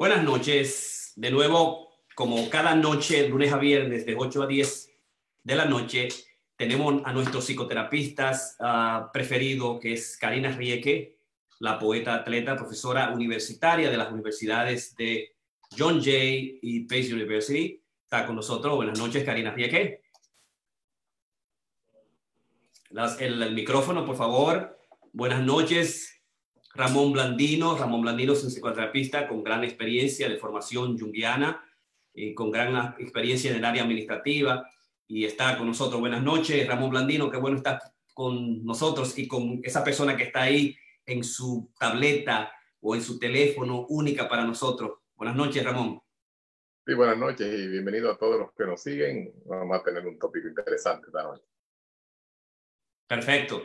Buenas noches. De nuevo, como cada noche, lunes a viernes, de 8 a 10 de la noche, tenemos a nuestros psicoterapeutas uh, preferido, que es Karina Rieke, la poeta atleta, profesora universitaria de las universidades de John Jay y Pace University. Está con nosotros. Buenas noches, Karina Rieke. El micrófono, por favor. Buenas noches, Ramón Blandino. Ramón Blandino es un psicoterapista con gran experiencia de formación junguiana y con gran experiencia en el área administrativa y está con nosotros. Buenas noches, Ramón Blandino. Qué bueno estar con nosotros y con esa persona que está ahí en su tableta o en su teléfono única para nosotros. Buenas noches, Ramón. Sí, buenas noches y bienvenido a todos los que nos siguen. Vamos a tener un tópico interesante esta noche. Perfecto.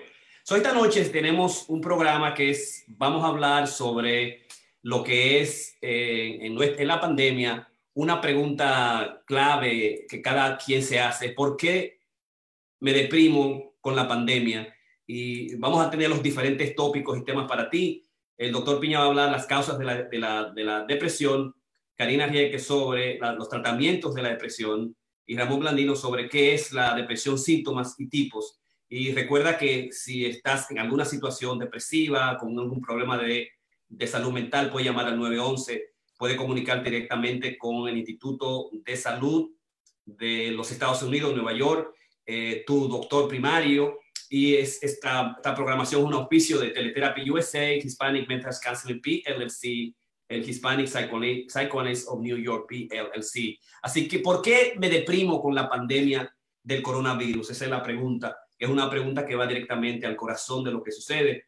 So, esta noche tenemos un programa que es, vamos a hablar sobre lo que es eh, en, en, la pandemia una pregunta clave que cada quien se hace. ¿Por qué me deprimo con la pandemia? Y vamos a tener los diferentes tópicos y temas para ti. El doctor Piña va a hablar las causas de la, de la, de la depresión, Karina Rieke sobre la, los tratamientos de la depresión y Ramón Blandino sobre qué es la depresión, síntomas y tipos. Y recuerda que si estás en alguna situación depresiva, con algún problema de, salud mental, puede llamar al 911, puede comunicar directamente con el Instituto de Salud de los Estados Unidos, Nueva York, eh, tu doctor primario. Y es, esta, programación es un auspicio de Teletherapy USA, Hispanic Mental Counseling PLLC, el Hispanic Psychoanalyst of New York PLLC. Así que, ¿por qué me deprimo con la pandemia del coronavirus? Esa es la pregunta es una pregunta que va directamente al corazón de lo que sucede.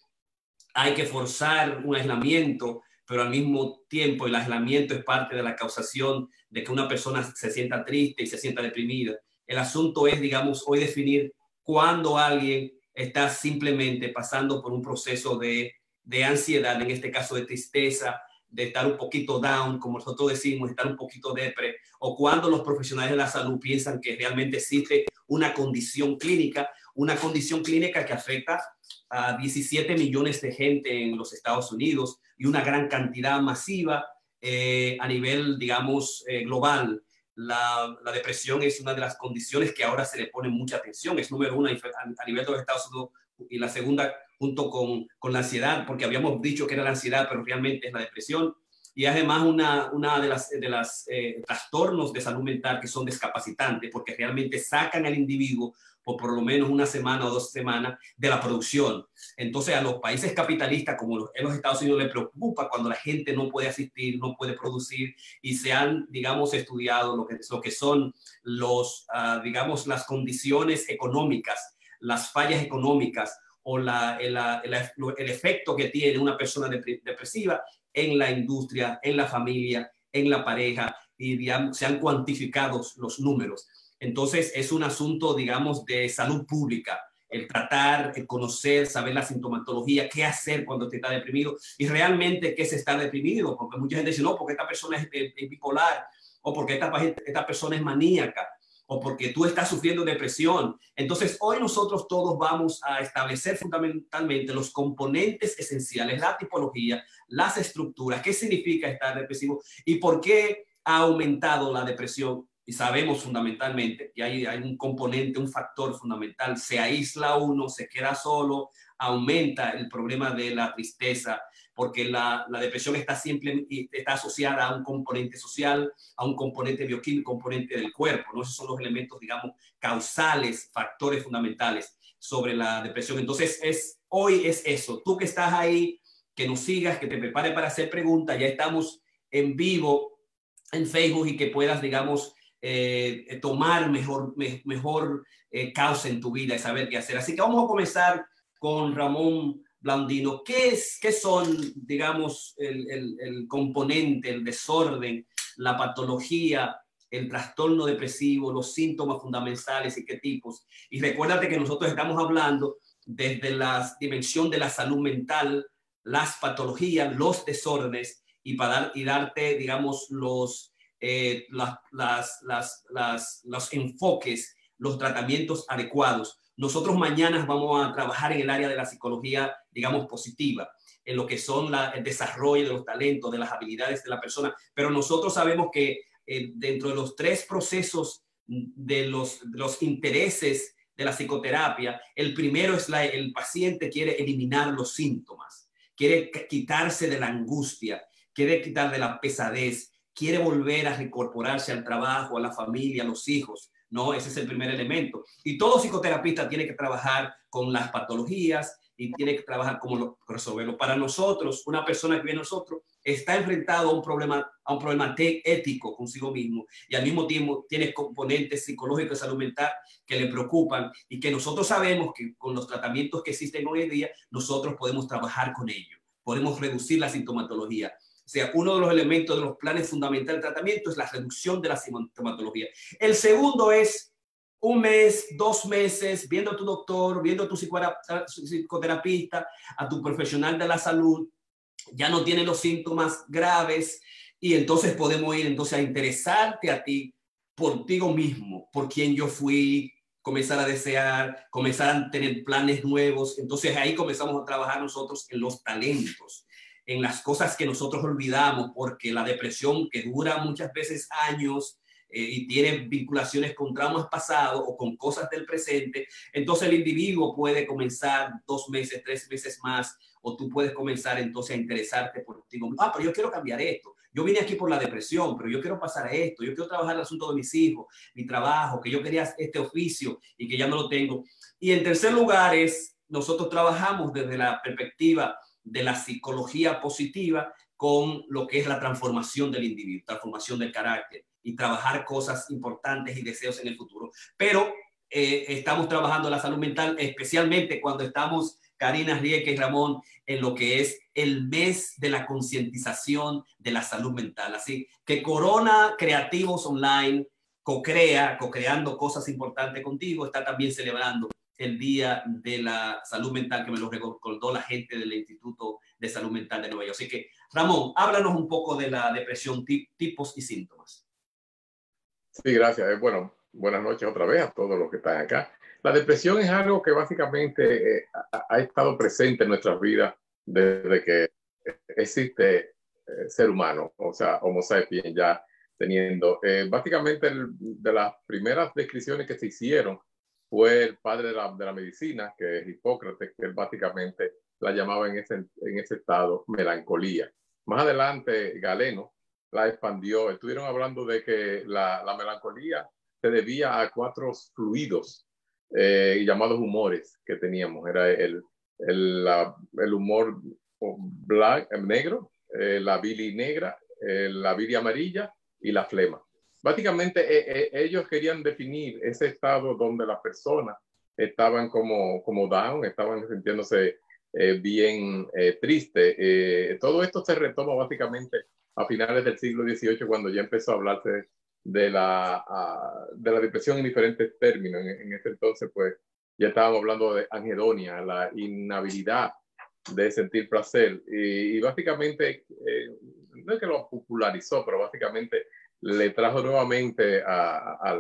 Hay que forzar un aislamiento, pero al mismo tiempo el aislamiento es parte de la causación de que una persona se sienta triste y se sienta deprimida. El asunto es, digamos, hoy definir cuándo alguien está simplemente pasando por un proceso de, de ansiedad, en este caso de tristeza, de estar un poquito down, como nosotros decimos, estar un poquito depre, o cuando los profesionales de la salud piensan que realmente existe una condición clínica una condición clínica que afecta a 17 millones de gente en los Estados Unidos y una gran cantidad masiva eh, a nivel, digamos, eh, global. La, la, depresión es una de las condiciones que ahora se le pone mucha atención. Es número uno a, nivel de los Estados Unidos y la segunda junto con, con la ansiedad, porque habíamos dicho que era la ansiedad, pero realmente es la depresión y además una, una de las, de las eh, trastornos de salud mental que son discapacitantes porque realmente sacan al individuo por por lo menos una semana o dos semanas de la producción. Entonces a los países capitalistas como los, en los Estados Unidos les preocupa cuando la gente no puede asistir, no puede producir y se han, digamos, estudiado lo que, lo que son los, uh, digamos, las condiciones económicas, las fallas económicas o la, el, el, el, efecto que tiene una persona depresiva en la industria, en la familia, en la pareja y digamos, se han cuantificado los números. Entonces es un asunto, digamos, de salud pública, el tratar, el conocer, saber la sintomatología, qué hacer cuando te está deprimido y realmente qué es estar deprimido, porque mucha gente dice, no, porque esta persona es, es bipolar o porque esta, esta persona es maníaca o porque tú estás sufriendo depresión. Entonces, hoy nosotros todos vamos a establecer fundamentalmente los componentes esenciales, la tipología, las estructuras, qué significa estar depresivo y por qué ha aumentado la depresión. Y sabemos fundamentalmente que hay, hay un componente, un factor fundamental. Se aísla uno, se queda solo, aumenta el problema de la tristeza, porque la, la, depresión está siempre está asociada a un componente social, a un componente bioquímico, componente del cuerpo, ¿no? Esos son los elementos, digamos, causales, factores fundamentales sobre la depresión. Entonces, es, hoy es eso. Tú que estás ahí, que nos sigas, que te prepares para hacer preguntas, ya estamos en vivo en Facebook y que puedas, digamos, eh, tomar mejor, me, mejor eh, causa en tu vida y saber qué hacer. Así que vamos a comenzar con Ramón Blandino, ¿qué, es, qué son, digamos, el, el, el componente, el desorden, la patología, el trastorno depresivo, los síntomas fundamentales y qué tipos? Y recuérdate que nosotros estamos hablando desde la dimensión de la salud mental, las patologías, los desórdenes y para dar, y darte, digamos, los, eh, las, las, las, los enfoques, los tratamientos adecuados nosotros mañana vamos a trabajar en el área de la psicología, digamos, positiva. en lo que son el desarrollo de los talentos, de las habilidades de la persona, pero nosotros sabemos que eh, dentro de los tres procesos de los, intereses de la psicoterapia, el primero es el paciente quiere eliminar los síntomas, quiere quitarse de la angustia, quiere quitar de la pesadez, quiere volver a reincorporarse al trabajo, a la familia, a los hijos. No, ese es el primer elemento. Y todo psicoterapista tiene que trabajar con las patologías y tiene que trabajar como resolverlo. Para nosotros, una persona que viene a nosotros está enfrentado a un problema, a un problema ético consigo mismo y al mismo tiempo tiene componentes psicológicos y salud mental que le preocupan y que nosotros sabemos que con los tratamientos que existen hoy en día, nosotros podemos trabajar con ellos, podemos reducir la sintomatología. Sea, uno de los elementos de los planes fundamentales de tratamiento es la reducción de la sintomatología. El segundo es un mes, dos meses, viendo a tu doctor, viendo a tu psicoterapista, a tu profesional de la salud, ya no tiene los síntomas graves y entonces podemos ir entonces a interesarte a ti por ti mismo, por quien yo fui, comenzar a desear, comenzar a tener planes nuevos. Entonces ahí comenzamos a trabajar nosotros en los talentos en las cosas que nosotros olvidamos, porque la depresión que dura muchas veces años eh, y tiene vinculaciones con traumas pasados o con cosas del presente, entonces el individuo puede comenzar dos meses, tres meses más, o tú puedes comenzar entonces a interesarte por ti. Ah, pero yo quiero cambiar esto. Yo vine aquí por la depresión, pero yo quiero pasar a esto. Yo quiero trabajar el asunto de mis hijos, mi trabajo, que yo quería este oficio y que ya no lo tengo. Y en tercer lugar es, nosotros trabajamos desde la perspectiva de la psicología positiva con lo que es la transformación del individuo, transformación del carácter y trabajar cosas importantes y deseos en el futuro. Pero eh, estamos trabajando la salud mental, especialmente cuando estamos, Karina Rieke y Ramón, en lo que es el mes de la concientización de la salud mental. Así que Corona Creativos Online co-crea, co-creando cosas importantes contigo, está también celebrando el Día de la Salud Mental que me lo recordó la gente del Instituto de Salud Mental de Nueva York. Así que, Ramón, háblanos un poco de la depresión, tipos y síntomas. Sí, gracias. Eh, bueno, buenas noches otra vez a todos los que están acá. La depresión es algo que básicamente eh, ha, estado presente en nuestras vidas desde que existe eh, ser humano, o sea, Homo sapiens ya teniendo. básicamente, de las primeras descripciones que se hicieron fue el padre de la, de la, medicina, que es Hipócrates, que él básicamente la llamaba en ese, estado melancolía. Más adelante, Galeno la expandió. Estuvieron hablando de que la, la melancolía se debía a cuatro fluidos eh, llamados humores que teníamos. Era el, el, humor negro, eh, la bili negra, eh, la bili amarilla y la flema. Básicamente eh, eh, ellos querían definir ese estado donde las personas estaban como, como down, estaban sintiéndose eh, bien triste. todo esto se retoma básicamente a finales del siglo XVIII cuando ya empezó a hablarse de la, de la depresión en diferentes términos. En, ese entonces, pues, ya estábamos hablando de anhedonia, la inhabilidad de sentir placer. Y, y básicamente, no es que lo popularizó, pero básicamente le trajo nuevamente a,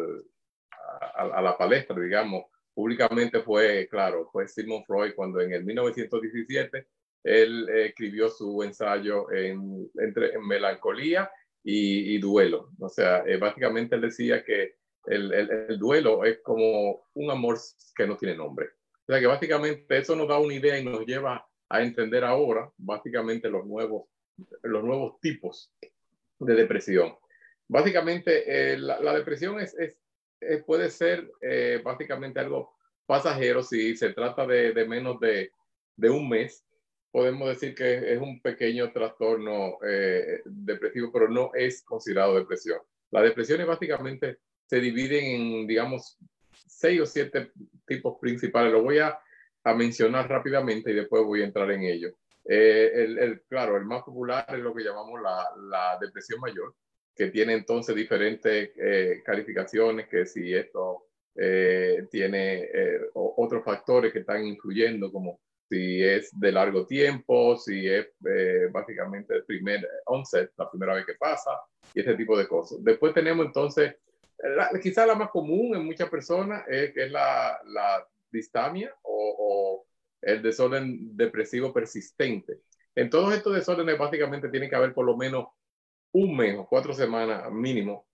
la palestra, digamos, públicamente fue, claro, fue Sigmund Freud cuando en el 1917 él escribió su ensayo en, entre melancolía y, duelo. O sea, eh, básicamente él decía que el, el, duelo es como un amor que no tiene nombre. O sea, que básicamente eso nos da una idea y nos lleva a entender ahora, básicamente, los nuevos tipos de depresión. Básicamente, eh, la, depresión es, es, puede ser eh, básicamente algo pasajero si se trata de, de menos de, de, un mes. Podemos decir que es un pequeño trastorno eh, depresivo, pero no es considerado depresión. Las depresiones básicamente se dividen en, digamos, seis o siete tipos principales. Lo voy a, a mencionar rápidamente y después voy a entrar en ello. el, el, claro, el más popular es lo que llamamos la, la depresión mayor, que tiene entonces diferentes eh, calificaciones, que si esto eh, tiene eh, otros factores que están influyendo, como si es de largo tiempo, si es básicamente el primer onset, la primera vez que pasa, y ese tipo de cosas. Después tenemos entonces, quizá la más común en muchas personas es que es la, la distamia o, o el desorden depresivo persistente En todos estos desórdenes básicamente tiene que haber por lo menos un mes o cuatro semanas mínimo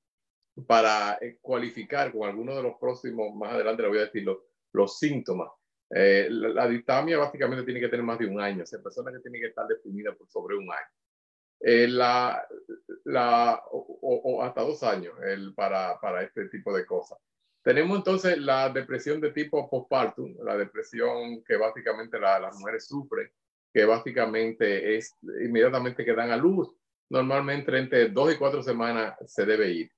para eh, cualificar con alguno de los próximos, más adelante le voy a decir los, síntomas. Eh, la, distamia básicamente tiene que tener más de un año, o sea, personas que tienen que estar deprimidas por sobre un año. Eh, la, la, o, hasta dos años el, para, para este tipo de cosas. Tenemos entonces la depresión de tipo postpartum, la depresión que básicamente las mujeres sufren, que básicamente es inmediatamente que dan a luz, normalmente entre dos y cuatro semanas se debe ir.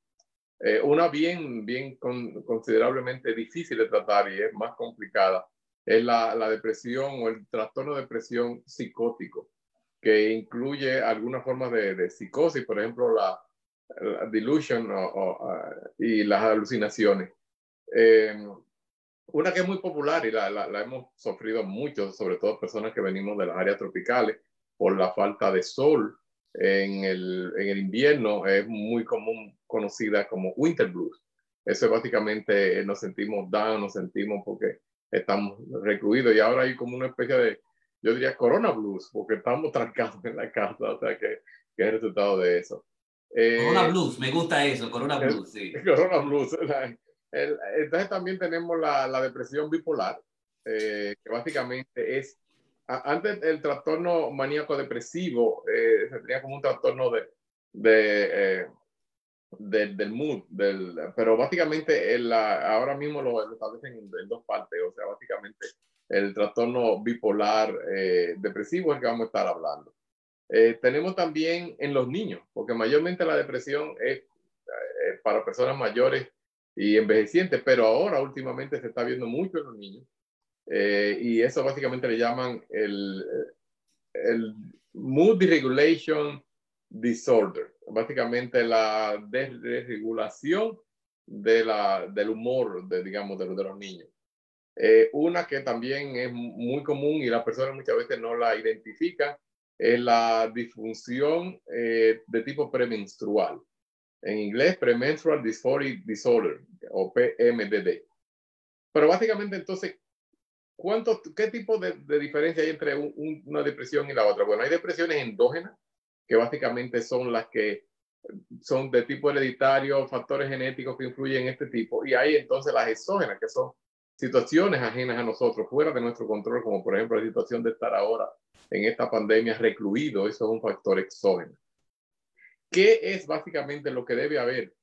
Eh, una bien, bien considerablemente difícil de tratar y es más complicada es la, la depresión o el trastorno de depresión psicótico, que incluye algunas formas de, de psicosis, por ejemplo, la, delusion y las alucinaciones. Eh, una que es muy popular y la, la, hemos sufrido mucho, sobre todo personas que venimos de las áreas tropicales, por la falta de sol en el, en el invierno, es muy común conocida como winter blues. Eso es básicamente nos sentimos down, nos sentimos porque estamos recluidos y ahora hay como una especie de, yo diría corona blues, porque estamos trancados en la casa, o sea que, que es el resultado de eso. corona eh, blues, me gusta eso, corona blues, sí. Corona blues entonces también tenemos la, la depresión bipolar, eh, que básicamente es, antes el trastorno maníaco depresivo eh, se tenía como un trastorno de, de eh, del mood, del, pero básicamente ahora mismo lo, establecen en, dos partes, o sea, básicamente el trastorno bipolar depresivo es el que vamos a estar hablando. tenemos también en los niños, porque mayormente la depresión es para personas mayores y envejecientes, pero ahora últimamente se está viendo mucho en los niños. Eh, y eso básicamente le llaman el, el Mood Deregulation Disorder, básicamente la desregulación de la, del humor, de, digamos, de, de los niños. Eh, una que también es muy común y las personas muchas veces no la identifican es la disfunción eh, de tipo premenstrual en inglés Premenstrual Dysphoria Disorder o PMDD. Pero básicamente entonces, ¿cuánto, ¿qué tipo de, diferencia hay entre una depresión y la otra? Bueno, hay depresiones endógenas, que básicamente son las que son de tipo hereditario, factores genéticos que influyen en este tipo, y hay entonces las exógenas, que son situaciones ajenas a nosotros, fuera de nuestro control, como por ejemplo la situación de estar ahora en esta pandemia recluido, eso es un factor exógeno. ¿Qué es básicamente lo que debe haber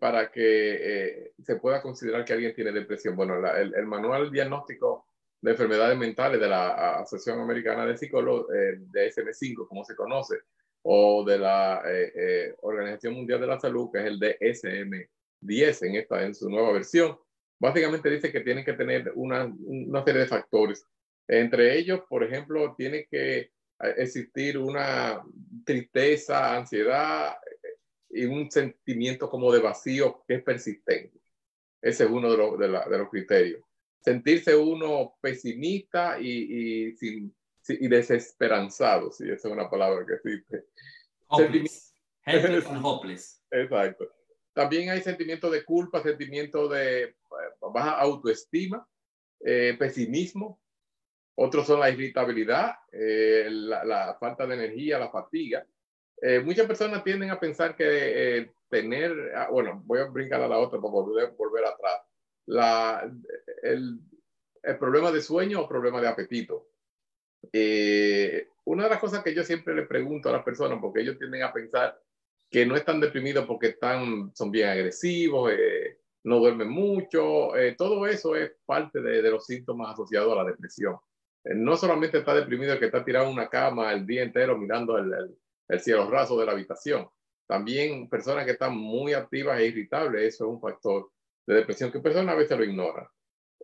para que eh, se pueda considerar que alguien tiene depresión? Bueno, el, manual diagnóstico de enfermedades mentales de la Asociación Americana de Psicólogos, eh, de SM5, como se conoce, o de la eh, Organización Mundial de la Salud, que es el DSM-10 en, esta, en su nueva versión, básicamente dice que tienen que tener una, una serie de factores. Entre ellos, por ejemplo, tiene que existir una tristeza, ansiedad eh, y un sentimiento como de vacío que es persistente. Ese es uno de los, de, los criterios. Sentirse uno pesimista y, y, sin, y desesperanzado, si esa es una palabra que existe. Hopeless. hopeless. Exacto. También hay sentimiento de culpa, sentimiento de eh, baja autoestima, eh, pesimismo, otros son la irritabilidad, eh, la, falta de energía, la fatiga. Eh, muchas personas tienden a pensar que eh, tener, ah, bueno, voy a brincar a la otra para volver, volver atrás, el, problema de sueño o problema de apetito. una de las cosas que yo siempre le pregunto a las personas, porque ellos tienden a pensar que no están deprimidos porque están, son bien agresivos, no duermen mucho, todo eso es parte de, los síntomas asociados a la depresión. Eh, no solamente está deprimido el que está tirado en una cama el día entero mirando el, el, cielo raso de la habitación, también personas que están muy activas e irritables, eso es un factor de depresión que personas a veces lo ignoran.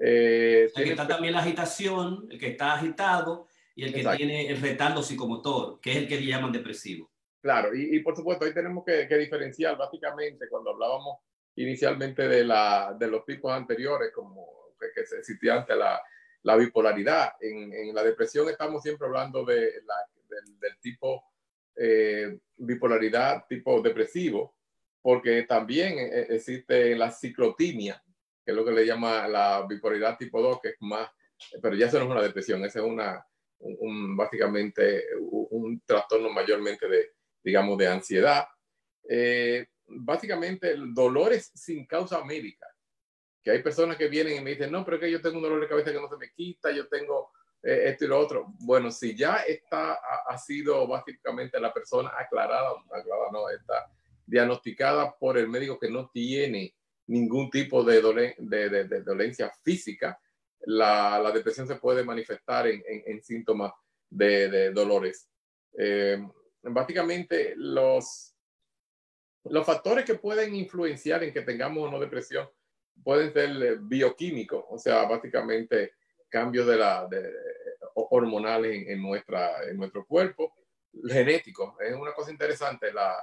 Eh, que está también la agitación, el que está agitado y el que tiene el retardo psicomotor, que es el que le llaman depresivo. Claro, y, por supuesto ahí tenemos que, diferenciar básicamente cuando hablábamos inicialmente de, la, de los tipos anteriores, como que, que se existía ante la, la bipolaridad. En, en, la depresión estamos siempre hablando de la, del, tipo eh, bipolaridad tipo depresivo, porque también eh, existe la ciclotimia, que es lo que le llama la bipolaridad tipo 2, que es más, pero ya eso no es una depresión, esa es una, un, básicamente un, trastorno mayormente de, digamos, de ansiedad. Eh, básicamente, dolores sin causa médica. Que hay personas que vienen y me dicen, no, pero es que yo tengo un dolor de cabeza que no se me quita, yo tengo eh, esto y lo otro. Bueno, si ya está, ha, sido básicamente la persona aclarada, aclarada no, está diagnosticada por el médico que no tiene ningún tipo de, de, dolencia física, la, la, depresión se puede manifestar en, en, síntomas de, dolores. Eh, básicamente, los, los factores que pueden influenciar en que tengamos una depresión pueden ser bioquímicos, o sea, básicamente cambios de la, hormonales en, nuestra, en nuestro cuerpo, genético. Es una cosa interesante, la,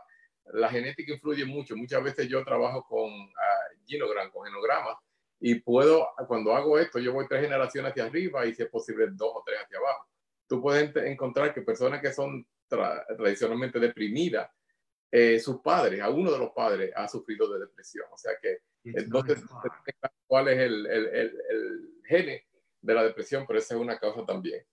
la genética influye mucho. Muchas veces yo trabajo con uh, con genogramas, y puedo, cuando hago esto, yo voy tres generaciones hacia arriba y si es posible dos o tres hacia abajo. Tú puedes encontrar que personas que son tradicionalmente deprimidas, eh, sus padres, a uno de los padres ha sufrido de depresión. O sea que entonces, ¿cuál es el, el, el, gene de la depresión? Pero esa es una causa también.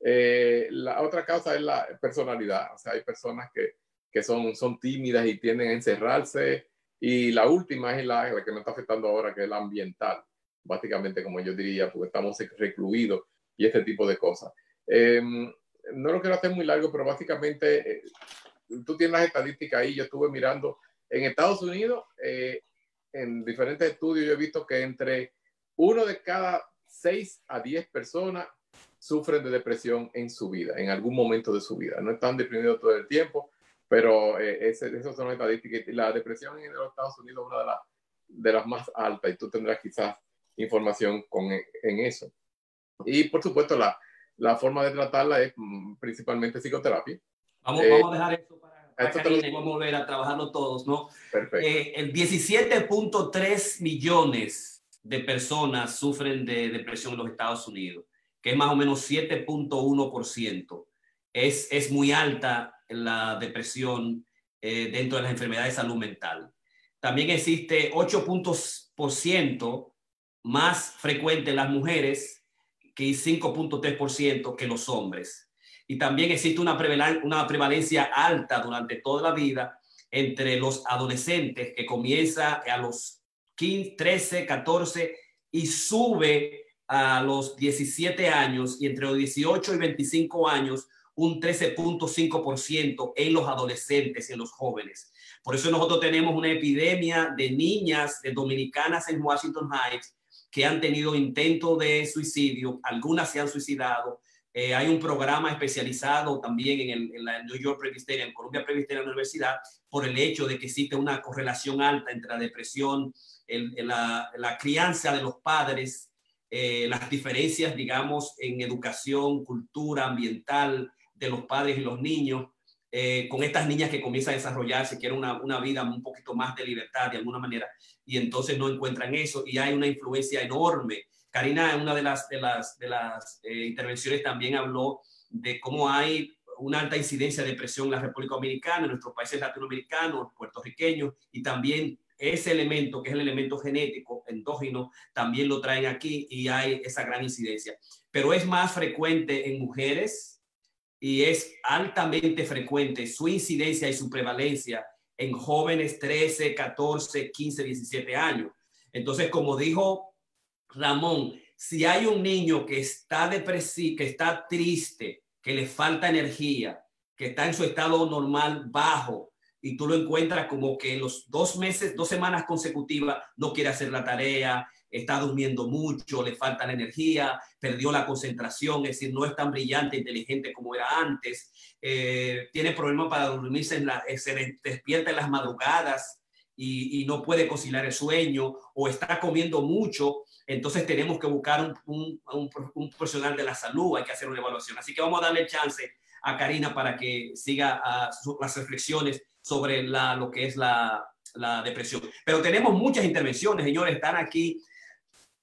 Eh, la otra causa es la personalidad. O sea, hay personas que, son, son tímidas y tienden a encerrarse y la última es la, que nos está afectando ahora, que es la ambiental, básicamente, como yo diría, porque estamos recluidos y este tipo de cosas. Em, no lo quiero hacer muy largo, pero básicamente eh, tú tienes las estadísticas ahí. Yo estuve mirando en Estados Unidos, eh, en diferentes estudios, yo he visto que entre uno de cada seis a diez personas sufren de depresión en su vida, en algún momento de su vida. No están deprimidos todo el tiempo, pero eh, esas son estadísticas. La depresión en los Estados Unidos es una de, las de las más altas y tú tendrás quizás información con, en eso. Y por supuesto, la, la forma de tratarla es mm, principalmente psicoterapia. Vamos, eh, vamos a dejar esto para, para Karina, vamos a volver a trabajarlo todos, ¿no? Perfecto. Eh, el 17.3 millones de personas sufren de depresión en los Estados Unidos, que es más o menos 7.1%. Es, es muy alta la depresión eh, dentro de las enfermedades de salud mental. También existe 8 puntos por ciento más frecuente en las mujeres que 5.3% que los hombres. Y también existe una, una prevalencia alta durante toda la vida entre los adolescentes que comienza a los 15, 13, 14 y sube a los 17 años y entre los 18 y 25 años un 13.5% en los adolescentes y en los jóvenes. Por eso nosotros tenemos una epidemia de niñas de dominicanas en Washington Heights que han tenido intentos de suicidio, algunas se han suicidado. Eh, hay un programa especializado también en, el, en la New York Presbyterian, en Columbia Presbyterian Universidad, por el hecho de que existe una correlación alta entre la depresión, la, la, crianza de los padres, eh, las diferencias, digamos, en educación, cultura, ambiental, de los padres y los niños, eh, con estas niñas que comienzan a desarrollarse, quieren una, una, vida un poquito más de libertad de alguna manera, y entonces no encuentran eso, y hay una influencia enorme. Karina, en una de las, de las, de las eh, intervenciones también habló de cómo hay una alta incidencia de depresión en la República Dominicana, en nuestros países latinoamericanos, puertorriqueños, y también ese elemento, que es el elemento genético endógeno, también lo traen aquí y hay esa gran incidencia. Pero es más frecuente en mujeres, y es altamente frecuente su incidencia y su prevalencia en jóvenes 13, 14, 15, 17 años. Entonces, como dijo Ramón, si hay un niño que está depresivo, que está triste, que le falta energía, que está en su estado normal bajo, y tú lo encuentras como que los dos meses, dos semanas consecutivas no quiere hacer la tarea, está durmiendo mucho, le falta la energía, perdió la concentración, es decir, no es tan brillante, inteligente como era antes, eh, tiene problemas para dormirse, en la, eh, se despierta en las madrugadas y, no puede conciliar el sueño o está comiendo mucho, entonces tenemos que buscar un, un, profesional de la salud, hay que hacer una evaluación. Así que vamos a darle chance a Karina para que siga ah, las reflexiones sobre lo que es la, la depresión. Pero tenemos muchas intervenciones, señores, están aquí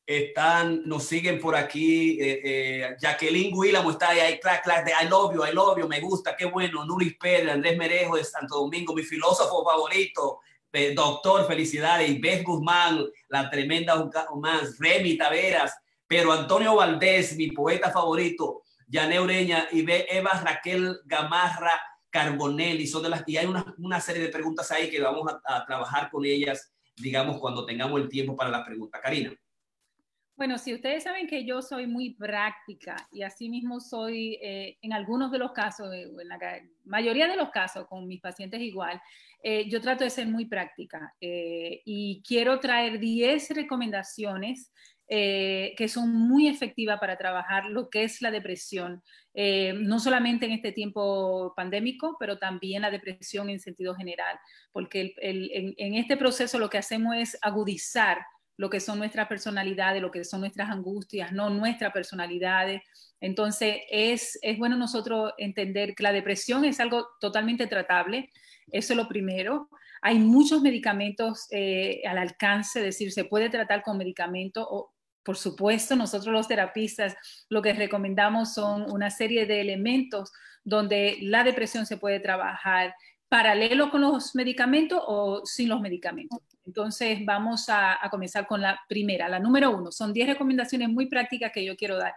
están, nos siguen por aquí. Eh, eh, Jacqueline Willamo está ahí, clac, clac, de I love you, I love you, me gusta, qué bueno. Nuris Pérez, Andrés Merejo de Santo Domingo, mi filósofo favorito. Eh, doctor, felicidades. Beth Guzmán, la tremenda Guzmán. Remy Taveras, pero Antonio Valdés, mi poeta favorito. Yané Ureña y Eva Raquel Gamarra Carbonelli. Son de las, y hay una, una serie de preguntas ahí que vamos a, a trabajar con ellas, digamos, cuando tengamos el tiempo para las preguntas. Karina. Bueno, si ustedes saben que yo soy muy práctica y así mismo soy eh, en algunos de los casos, eh, en la mayoría de los casos con mis pacientes igual, eh, yo trato de ser muy práctica y quiero traer 10 recomendaciones que son muy efectivas para trabajar lo que es la depresión, no solamente en este tiempo pandémico, pero también la depresión en sentido general, porque en este proceso lo que hacemos es agudizar lo que son nuestras personalidades, lo que son nuestras angustias, no nuestras personalidades. Entonces, es, es bueno nosotros entender que la depresión es algo totalmente tratable, eso es lo primero. Hay muchos medicamentos eh, al alcance, es decir, se puede tratar con medicamentos o, por supuesto, nosotros los terapistas lo que recomendamos son una serie de elementos donde la depresión se puede trabajar paralelo con los medicamentos o sin los medicamentos. Entonces, vamos a, comenzar con la primera, la número uno. Son 10 recomendaciones muy prácticas que yo quiero dar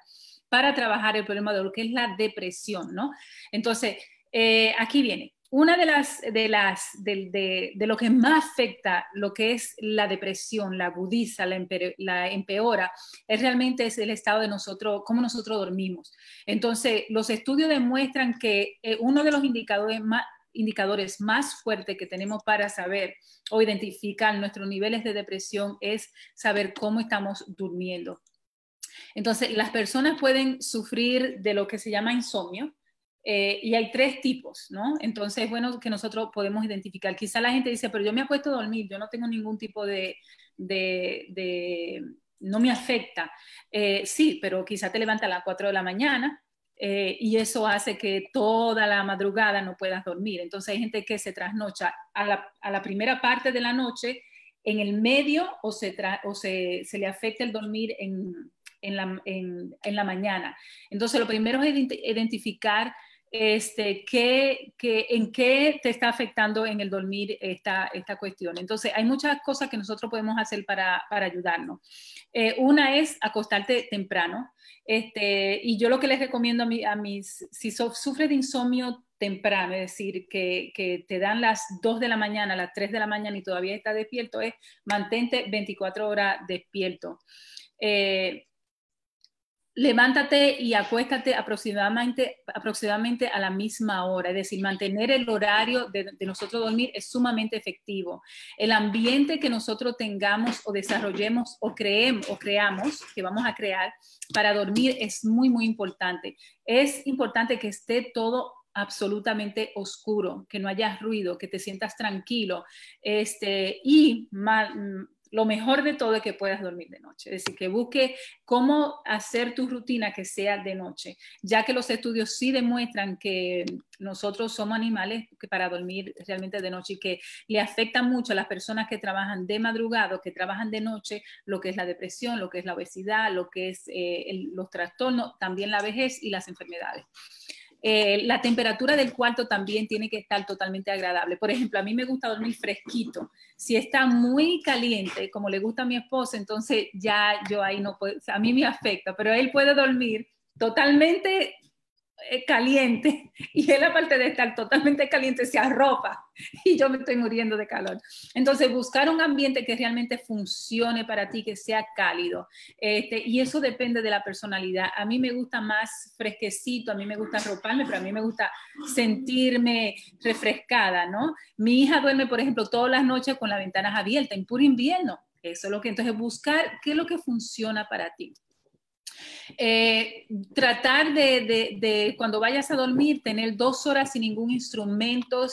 para trabajar el problema de lo que es la depresión, ¿no? Entonces, eh, aquí viene. Una de las, de las, de, lo que más afecta lo que es la depresión, la agudiza, la, empeora, es realmente es el estado de nosotros, cómo nosotros dormimos. Entonces, los estudios demuestran que eh, uno de los indicadores más, indicadores más fuertes que tenemos para saber o identificar nuestros niveles de depresión es saber cómo estamos durmiendo. Entonces, las personas pueden sufrir de lo que se llama insomnio, eh, y hay tres tipos, ¿no? Entonces, bueno, que nosotros podemos identificar. Quizá la gente dice, pero yo me apuesto a dormir, yo no tengo ningún tipo de, de, no me afecta. Eh, sí, pero quizá te levanta a las 4 de la mañana eh, y eso hace que toda la madrugada no puedas dormir. Entonces hay gente que se trasnocha a la, a la primera parte de la noche, en el medio o se, o se, se le afecta el dormir en, en, la, en, en, la, mañana. Entonces lo primero es identificar este, en qué te está afectando en el dormir esta, cuestión. Entonces hay muchas cosas que nosotros podemos hacer para, ayudarnos. Eh, una es acostarte temprano. Este, y yo lo que les recomiendo a, a mis, si sufres de insomnio temprano, es decir, que, te dan las 2 de la mañana, las 3 de la mañana y todavía está despierto, es mantente 24 horas despierto. Eh, levántate y acuéstate aproximadamente, a la misma hora, es decir, mantener el horario de, nosotros dormir es sumamente efectivo. El ambiente que nosotros tengamos o desarrollemos o creemos o creamos, que vamos a crear para dormir es muy, muy importante. Es importante que esté todo absolutamente oscuro, que no haya ruido, que te sientas tranquilo, este, y lo mejor de todo es que puedas dormir de noche, es decir, que busque cómo hacer tu rutina que sea de noche, ya que los estudios sí demuestran que nosotros somos animales que para dormir realmente de noche y que le afecta mucho a las personas que trabajan de madrugada, que trabajan de noche, lo que es la depresión, lo que es la obesidad, lo que es eh, los trastornos, también la vejez y las enfermedades. Eh, la temperatura del cuarto también tiene que estar totalmente agradable. Por ejemplo, a mí me gusta dormir fresquito. Si está muy caliente, como le gusta a mi esposo, entonces ya yo ahí no puedo, a mí me afecta, pero él puede dormir totalmente caliente y él aparte de estar totalmente caliente se arropa y yo me estoy muriendo de calor. Entonces buscar un ambiente que realmente funcione para ti, que sea cálido. Este, y eso depende de la personalidad. A mí me gusta más fresquecito, a mí me gusta arroparme, pero a mí me gusta sentirme refrescada, ¿no? Mi hija duerme, por ejemplo, todas las noches con las ventanas abiertas en puro invierno. Eso es lo que entonces buscar qué es lo que funciona para ti. Eh, tratar de, cuando vayas a dormir, tener dos horas sin ningún instrumento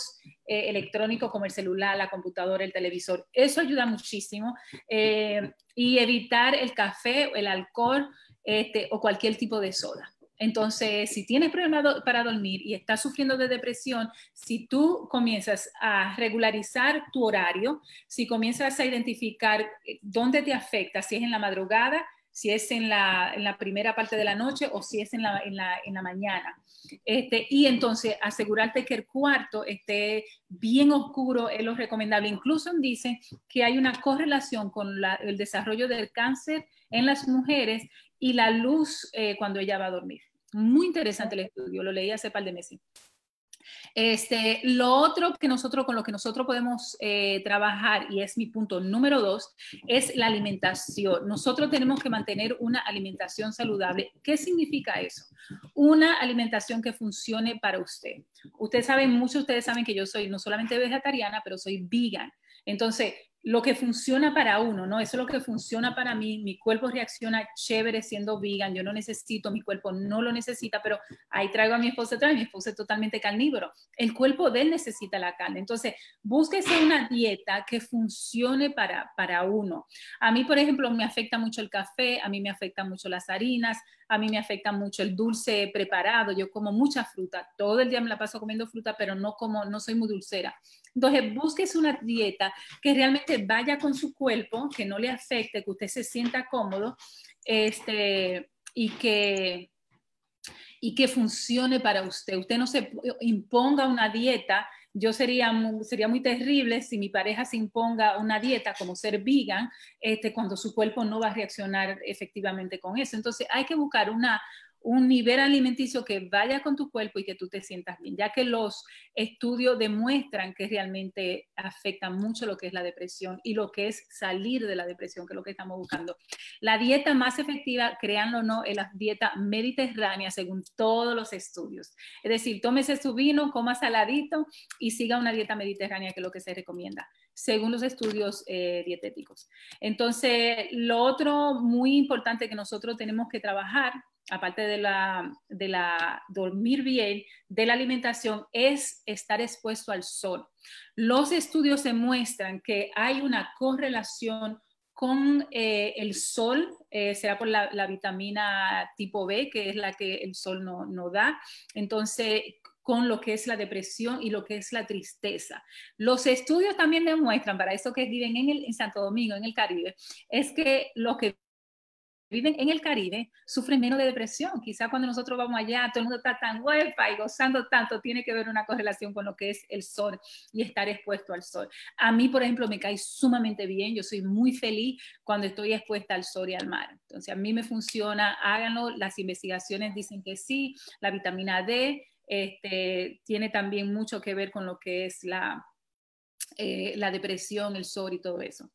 eh, electrónico como el celular, la computadora, el televisor. Eso ayuda muchísimo. Eh, y evitar el café, el alcohol este, o cualquier tipo de soda. Entonces, si tienes problemas para dormir y estás sufriendo de depresión, si tú comienzas a regularizar tu horario, si comienzas a identificar dónde te afecta, si es en la madrugada, si es en la, en la, primera parte de la noche o si es en la, en la, en la mañana. Este, y entonces asegurarte que el cuarto esté bien oscuro es lo recomendable. Incluso dicen que hay una correlación con el desarrollo del cáncer en las mujeres y la luz eh, cuando ella va a dormir. Muy interesante el estudio, lo leí hace par de meses. Este, lo otro que nosotros, con lo que nosotros podemos eh, trabajar, y es mi punto número dos, es la alimentación. Nosotros tenemos que mantener una alimentación saludable. ¿Qué significa eso? Una alimentación que funcione para usted. Ustedes saben, muchos de ustedes saben que yo soy no solamente vegetariana, pero soy vegan. Entonces, lo que funciona para uno, ¿no? Eso es lo que funciona para mí. Mi cuerpo reacciona chévere siendo vegan. Yo no necesito, mi cuerpo no lo necesita, pero ahí traigo a mi esposa atrás. Mi esposa es totalmente carnívoro. El cuerpo de él necesita la carne. Entonces, búsquese una dieta que funcione para, para uno. A mí, por ejemplo, me afecta mucho el café, a mí me afecta mucho las harinas, a mí me afecta mucho el dulce preparado. Yo como mucha fruta. Todo el día me la paso comiendo fruta, pero no como, no soy muy dulcera. Entonces, búsquese una dieta que realmente vaya con su cuerpo, que no le afecte, que usted se sienta cómodo este, y, que, y que funcione para usted. Usted no se imponga una dieta. Yo sería, sería muy terrible si mi pareja se imponga una dieta como ser vegan, este, cuando su cuerpo no va a reaccionar efectivamente con eso. Entonces hay que buscar una, un nivel alimenticio que vaya con tu cuerpo y que tú te sientas bien, ya que los estudios demuestran que realmente afecta mucho lo que es la depresión y lo que es salir de la depresión, que es lo que estamos buscando. La dieta más efectiva, créanlo o no, es la dieta mediterránea según todos los estudios. Es decir, tómese su vino, coma saladito y siga una dieta mediterránea, que es lo que se recomienda según los estudios eh, dietéticos. Entonces, lo otro muy importante que nosotros tenemos que trabajar aparte de la, de la dormir bien, de la alimentación, es estar expuesto al sol. Los estudios demuestran que hay una correlación con eh, el sol, eh, será por la, vitamina tipo B, que es la que el sol no, no da. Entonces, con lo que es la depresión y lo que es la tristeza. Los estudios también demuestran, para eso que viven en, el, en Santo Domingo, en el Caribe, es que lo que viven en el Caribe sufren menos de depresión. Quizá cuando nosotros vamos allá, todo el mundo está tan huepa y gozando tanto, tiene que ver una correlación con lo que es el sol y estar expuesto al sol. A mí, por ejemplo, me cae sumamente bien. Yo soy muy feliz cuando estoy expuesta al sol y al mar. Entonces, a mí me funciona, háganlo. Las investigaciones dicen que sí. La vitamina D este, tiene también mucho que ver con lo que es la, eh, la depresión, el sol y todo eso.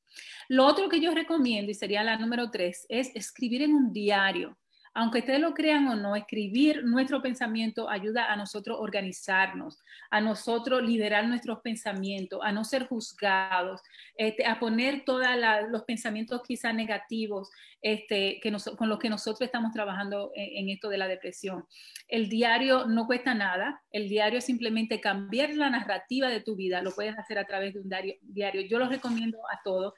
Lo otro que yo recomiendo, y sería la número tres, es escribir en un diario aunque ustedes lo crean o no, escribir nuestro pensamiento ayuda a nosotros organizarnos, a nosotros liberar nuestros pensamientos, a no ser juzgados, este, a poner todos los pensamientos quizás negativos este, que con los que nosotros estamos trabajando en, esto de la depresión. El diario no cuesta nada, el diario es simplemente cambiar la narrativa de tu vida, lo puedes hacer a través de un diario. Yo lo recomiendo a todos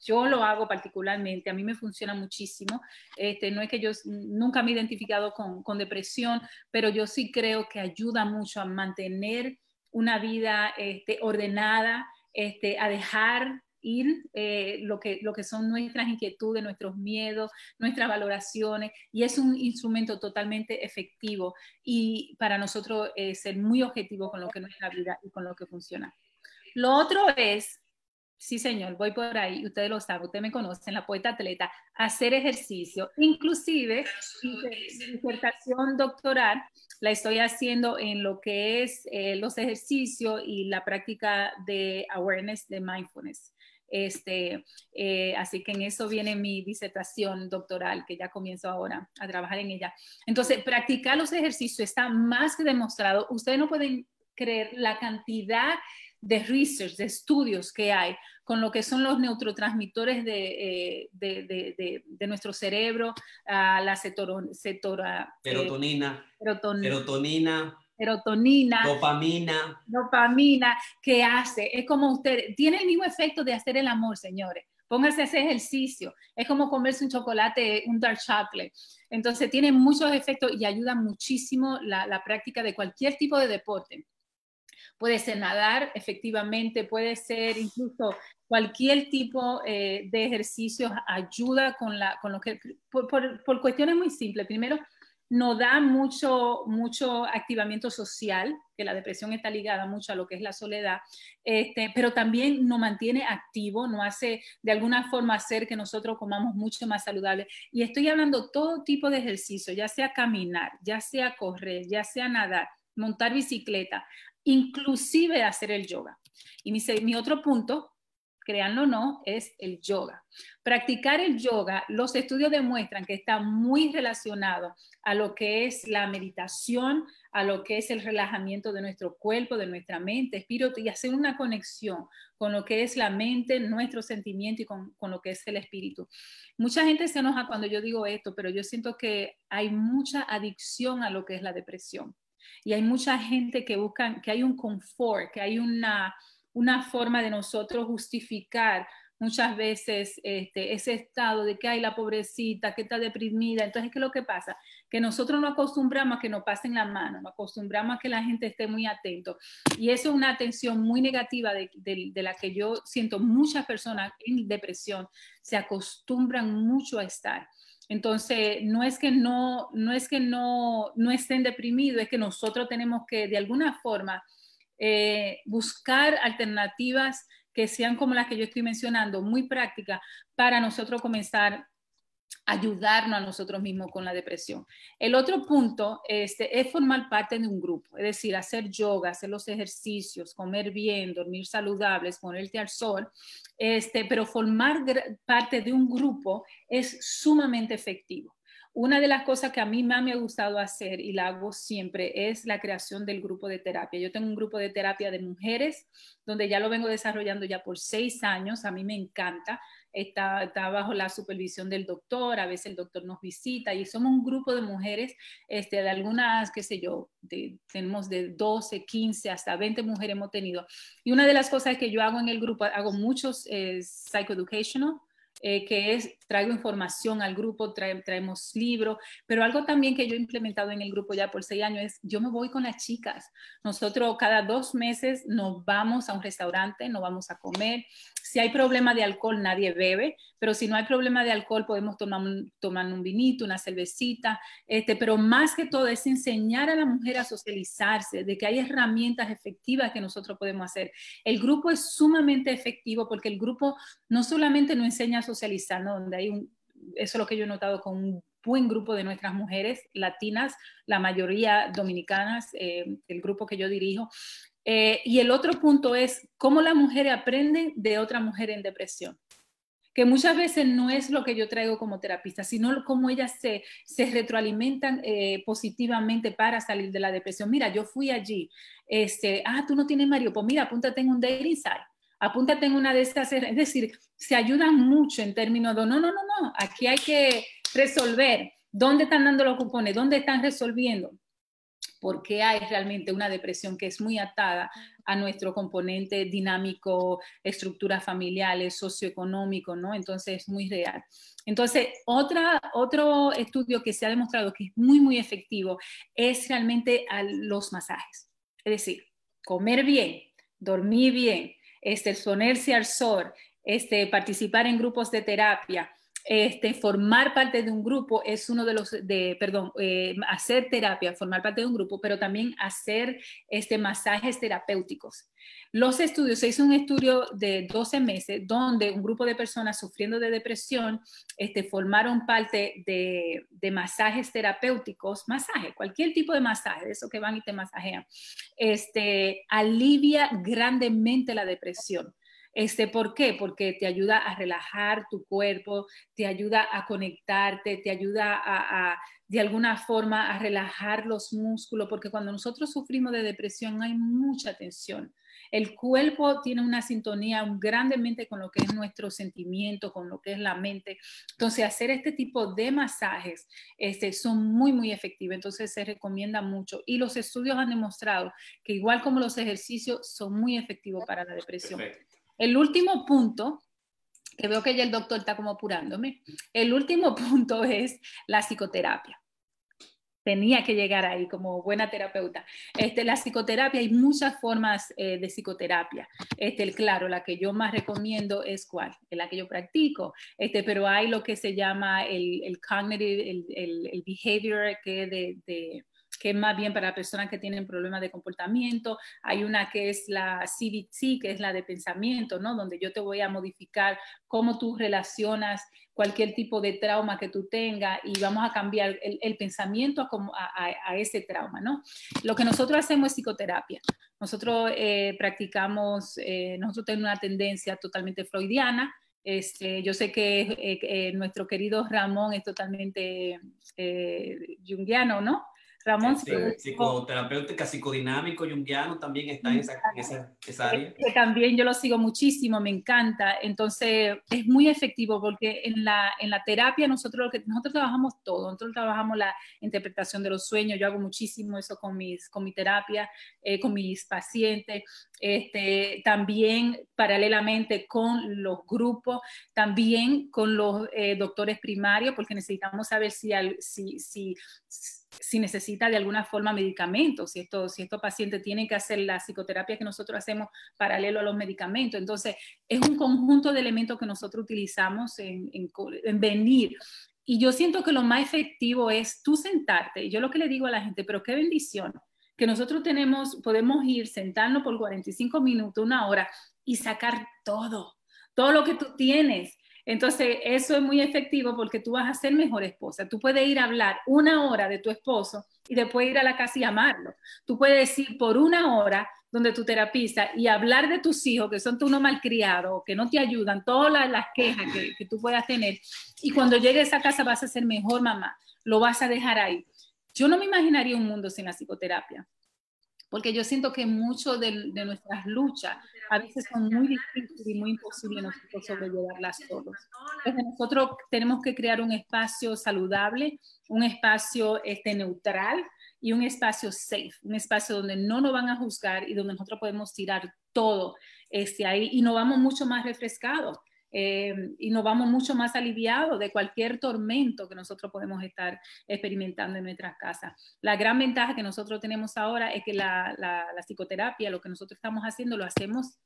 yo lo hago particularmente, a mí me funciona muchísimo. Este, no es que yo nunca me he identificado con, con, depresión, pero yo sí creo que ayuda mucho a mantener una vida este, ordenada, este, a dejar ir eh, lo, que, lo que son nuestras inquietudes, nuestros miedos, nuestras valoraciones, y es un instrumento totalmente efectivo y para nosotros eh, ser muy objetivo con lo que es nuestra vida y con lo que funciona. Lo otro es Sí, señor, voy por ahí, ustedes lo saben, ustedes me conocen, la poeta atleta, hacer ejercicio. Inclusive, mi disertación doctoral la estoy haciendo en lo que es eh, los ejercicios y la práctica de awareness de mindfulness. Este, eh, así que en eso viene mi disertación doctoral, que ya comienzo ahora a trabajar en ella. Entonces, practicar los ejercicios está más que demostrado. Ustedes no pueden creer la cantidad de research, de estudios que hay con lo que son los neurotransmisores de, eh, de, de, nuestro cerebro, la serotonina, serotonina, serotonina, dopamina. Dopamina, que hace, es como usted, tiene el mismo efecto de hacer el amor, señores. Póngase ese ejercicio. Es como comerse un chocolate, un dark chocolate. Entonces, tiene muchos efectos y ayuda muchísimo la, la práctica de cualquier tipo de deporte. Puede ser nadar, efectivamente, puede ser incluso cualquier tipo eh, de ejercicio ayuda con, la, con lo que, por, por, cuestiones muy simples. Primero, no da mucho, mucho activamiento social, que la depresión está ligada mucho a lo que es la soledad, este, pero también nos mantiene activo, nos hace de alguna forma hacer que nosotros comamos mucho más saludable. Y estoy hablando todo tipo de ejercicio, ya sea caminar, ya sea correr, ya sea nadar, montar bicicleta, inclusive hacer el yoga. Y mi, otro punto créanlo o no, es el yoga. Practicar el yoga, los estudios demuestran que está muy relacionado a lo que es la meditación, a lo que es el relajamiento de nuestro cuerpo, de nuestra mente, espíritu, y hacer una conexión con lo que es la mente, nuestro sentimiento y con, con lo que es el espíritu. Mucha gente se enoja cuando yo digo esto, pero yo siento que hay mucha adicción a lo que es la depresión. Y hay mucha gente que busca, que hay un confort, que hay una, una forma de nosotros justificar muchas veces este, ese estado de que hay la pobrecita, que está deprimida. Entonces, ¿qué es lo que pasa? Que nosotros no acostumbramos a que nos pasen la mano, acostumbramos a que la gente esté muy atento. Y eso es una atención muy negativa de la que yo siento muchas personas en depresión se acostumbran mucho a estar. Entonces, no es que no, no es que no, no estén deprimidos, es que nosotros tenemos que de alguna forma eh, buscar alternativas que sean como las que yo estoy mencionando, muy prácticas, para nosotros comenzar ayudarnos a nosotros mismos con la depresión. El otro punto este, es formar parte de un grupo, es decir, hacer yoga, hacer los ejercicios, comer bien, dormir saludables, ponerte al sol, este, pero formar parte de un grupo es sumamente efectivo. Una de las cosas que a mí más me ha gustado hacer y la hago siempre es la creación del grupo de terapia. Yo tengo un grupo de terapia de mujeres donde ya lo vengo desarrollando ya por seis años. A mí me encanta. Está, bajo la supervisión del doctor, a veces el doctor nos visita y somos un grupo de mujeres, este, de algunas, qué sé yo, tenemos de 12, 15 hasta 20 mujeres hemos tenido. Y una de las cosas que yo hago en el grupo, hago muchos eh, psychoeducational, eh, que es traigo información al grupo, traemos libros, pero algo también que yo he implementado en el grupo ya por seis años es yo me voy con las chicas. Nosotros cada dos meses nos vamos a un restaurante, nos vamos a comer. Si hay problema de alcohol, nadie bebe, pero si no hay problema de alcohol, podemos tomar un, tomar un vinito, una cervecita, este, pero más que todo es enseñar a la mujer a socializarse, de que hay herramientas efectivas que nosotros podemos hacer. El grupo es sumamente efectivo porque el grupo no solamente nos enseña a socializar, donde hay un, eso es lo que yo he notado con un buen grupo de nuestras mujeres latinas, la mayoría dominicanas, eh, el grupo que yo dirijo. Eh, y el otro punto es cómo las mujeres aprenden de otra mujer en depresión que muchas veces no es lo que yo traigo como terapista, sino cómo ellas se, se retroalimentan eh, positivamente para salir de la depresión. Mira, yo fui allí, este, ah, tú no tienes Mario, pues mira, apúntate en un dating site apúntate en una de estas, es decir, se ayudan mucho en términos de, no, no, no, no, aquí hay que resolver dónde están dando los cupones, dónde están resolviendo, porque hay realmente una depresión que es muy atada a nuestro componente dinámico, estructuras familiares, socioeconómico, ¿no? Entonces es muy real. Entonces, otra, otro estudio que se ha demostrado que es muy, muy efectivo es realmente a los masajes. Es decir, comer bien, dormir bien, este, exponerse al sol, este, participar en grupos de terapia, este, formar parte de un grupo es uno de los, de, perdón, eh, hacer terapia, formar parte de un grupo, pero también hacer este, masajes terapéuticos. Los estudios, se hizo un estudio de 12 meses donde un grupo de personas sufriendo de depresión este, formaron parte de, de masajes terapéuticos, masaje, cualquier tipo de masaje, eso que van y te masajean, este, alivia grandemente la depresión. Este, ¿Por qué? Porque te ayuda a relajar tu cuerpo, te ayuda a conectarte, te ayuda a, de alguna forma a relajar los músculos, porque cuando nosotros sufrimos de depresión hay mucha tensión. El cuerpo tiene una sintonía grandemente con lo que es nuestro sentimiento, con lo que es la mente. Entonces, hacer este tipo de masajes este, son muy, muy efectivos. Entonces, se recomienda mucho. Y los estudios han demostrado que igual como los ejercicios, son muy efectivos para la depresión. El último punto, que veo que ya el doctor está como apurándome, el último punto es la psicoterapia. tenía que llegar ahí como buena terapeuta. Este, la psicoterapia, hay muchas formas eh, de psicoterapia. Este, claro, la que yo más recomiendo es cuál, es la que yo practico, este, pero hay lo que se llama el, el cognitive, el, el, el behavior, que de, de que es más bien para personas que tienen problemas de comportamiento. Hay una que es la CBT, que es la de pensamiento, ¿no? Donde yo te voy a modificar cómo tú relacionas cualquier tipo de trauma que tú tengas y vamos a cambiar el, pensamiento a, ese trauma, ¿no? Lo que nosotros hacemos es psicoterapia. Nosotros eh, practicamos, eh, nosotros tenemos una tendencia totalmente freudiana, este, yo sé que eh, nuestro querido Ramón es totalmente jungiano, ¿no? Ramón. Sí, psicoterapéutica, psicodinámico, jungiano también está en esa, esa, área. Que también yo lo sigo muchísimo, me encanta. Entonces, es muy efectivo porque en la, en la terapia nosotros, lo que, nosotros trabajamos todo. Nosotros trabajamos la interpretación de los sueños. Yo hago muchísimo eso con, mis, con mi terapia, eh, con mis pacientes. Este, también paralelamente con los grupos, también con los eh, doctores primarios, porque necesitamos saber si, si, si si necesita de alguna forma medicamentos, si estos si estos pacientes tienen que hacer la psicoterapia que nosotros hacemos paralelo a los medicamentos. Entonces, es un conjunto de elementos que nosotros utilizamos en, en, venir. Y yo siento que lo más efectivo es tú sentarte. Yo lo que le digo a la gente, pero qué bendición, que nosotros tenemos, podemos ir, sentarnos por 45 minutos, una hora y sacar todo, todo lo que tú tienes entonces, eso es muy efectivo porque tú vas a ser mejor esposa. Tú puedes ir a hablar una hora de tu esposo y después ir a la casa y amarlo. Tú puedes ir por una hora donde tu terapista y hablar de tus hijos que son tú uno malcriado, que no te ayudan, todas las, quejas que, que, tú puedas tener. Y cuando llegues a casa vas a ser mejor mamá, lo vas a dejar ahí. Yo no me imaginaría un mundo sin la psicoterapia porque yo siento que mucho de, nuestras luchas a veces son muy difíciles y muy imposibles nosotros sobrellevarlas solos. Entonces nosotros tenemos que crear un espacio saludable, un espacio este, neutral y un espacio safe, un espacio donde no nos van a juzgar y donde nosotros podemos tirar todo este, ahí y nos vamos mucho más refrescados. Eh, y nos vamos mucho más aliviados de cualquier tormento que nosotros podemos estar experimentando en nuestras casas. La gran ventaja que nosotros tenemos ahora es que la, la, la psicoterapia, lo que nosotros estamos haciendo, lo hacemos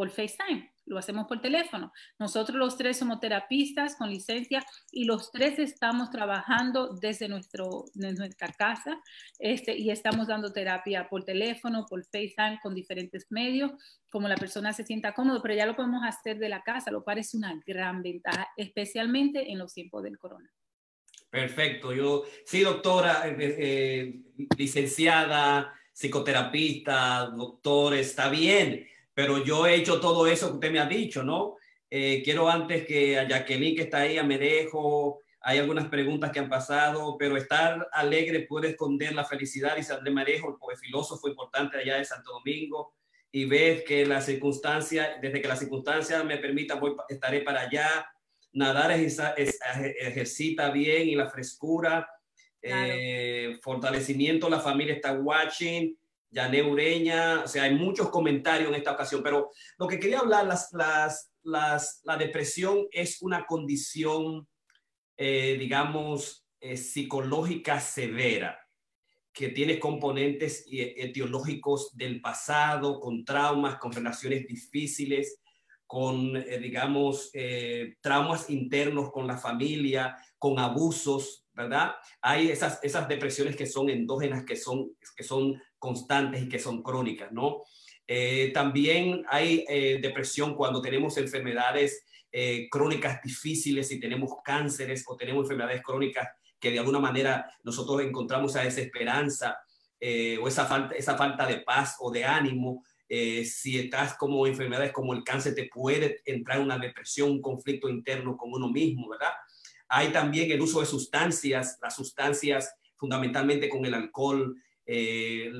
por FaceTime, lo hacemos por teléfono. Nosotros los tres somos terapistas con licencia y los tres estamos trabajando desde, nuestro, nuestra casa este, y estamos dando terapia por teléfono, por FaceTime, con diferentes medios, como la persona se sienta cómodo, pero ya lo podemos hacer de la casa, lo cual es una gran ventaja, especialmente en los tiempos del corona. Perfecto, yo sí, doctora, eh, eh, licenciada, psicoterapista, doctor, está bien pero yo he hecho todo eso que usted me ha dicho, ¿no? Eh, quiero antes que a Jacqueline, que está ahí, a Merejo, hay algunas preguntas que han pasado, pero estar alegre puede esconder la felicidad, dice André Marejo, el filósofo importante allá de Santo Domingo, y ves que la circunstancia, desde que la circunstancia me permita, voy, estaré para allá. Nadar ejercita bien y la frescura, eh, fortalecimiento, la familia está watching, Yané Ureña, o sea, hay muchos comentarios en esta ocasión, pero lo que quería hablar, las, las, las, la depresión es una condición, eh, digamos, eh, psicológica severa, que tiene componentes eh, etiológicos del pasado, con traumas, con relaciones difíciles, con, digamos, traumas internos con la familia, con abusos, ¿verdad? Hay esas, esas depresiones que son endógenas, que son, que son constantes y que son crónicas, ¿no? Eh, también hay eh, depresión cuando tenemos enfermedades eh, crónicas difíciles y tenemos cánceres o tenemos enfermedades crónicas que de alguna manera nosotros encontramos esa desesperanza o esa falta, esa falta de paz o de ánimo. si estás como enfermedades como el cáncer, te puede entrar una depresión, un conflicto interno con uno mismo, ¿verdad? Hay también el uso de sustancias, las sustancias fundamentalmente con el alcohol, eh,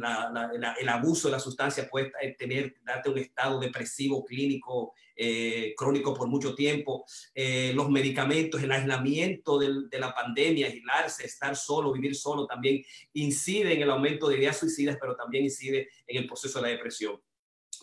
el abuso de la sustancia puede tener, darte un estado depresivo clínico eh, crónico por mucho tiempo. Eh, los medicamentos, el aislamiento de la pandemia, aislarse, estar solo, vivir solo, también incide en el aumento de ideas suicidas, pero también incide en el proceso de la depresión.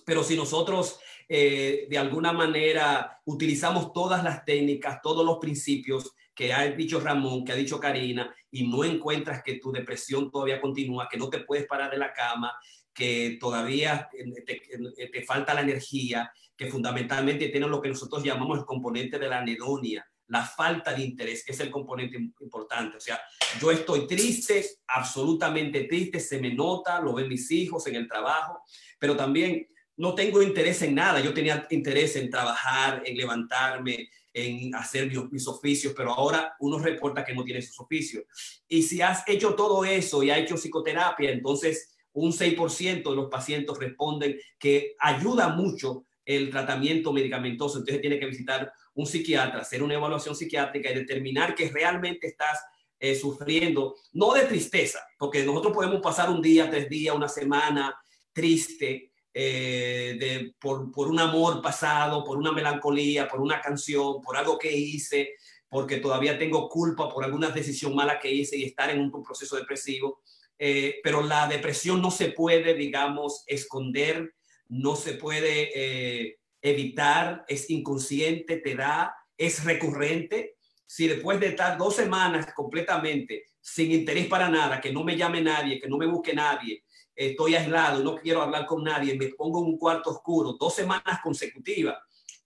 Pero si nosotros de alguna manera utilizamos todas las técnicas, todos los principios que ha dicho Ramón, que ha dicho Karina, y no encuentras que tu depresión todavía continúa, que no te puedes parar de la cama, que todavía te, te falta la energía, que fundamentalmente tienen lo que nosotros llamamos el componente de la anedonia, la falta de interés, que es el componente importante. O sea, yo estoy triste, absolutamente triste, se me nota, lo ven mis hijos en el trabajo, pero también no tengo interés en nada. Yo tenía interés en trabajar, en levantarme, en hacer mis, oficios, pero ahora uno reporta que no tiene esos oficios. Y si has hecho todo eso y ha hecho psicoterapia, entonces un 6% de los pacientes responden que ayuda mucho el tratamiento medicamentoso. Entonces tiene que visitar un psiquiatra, hacer una evaluación psiquiátrica y determinar que realmente estás eh, sufriendo, no de tristeza, porque nosotros podemos pasar un día, tres días, una semana triste eh, de, por, por un amor pasado, por una melancolía, por una canción, por algo que hice, porque todavía tengo culpa por alguna decisión mala que hice y estar en un proceso depresivo. Eh, pero la depresión no se puede, digamos, esconder, no se puede evitar, es inconsciente, te da, es recurrente. Si después de estar dos semanas completamente sin interés para nada, que no me llame nadie, que no me busque nadie, estoy aislado, no quiero hablar con nadie, me pongo en un cuarto oscuro, dos semanas consecutivas,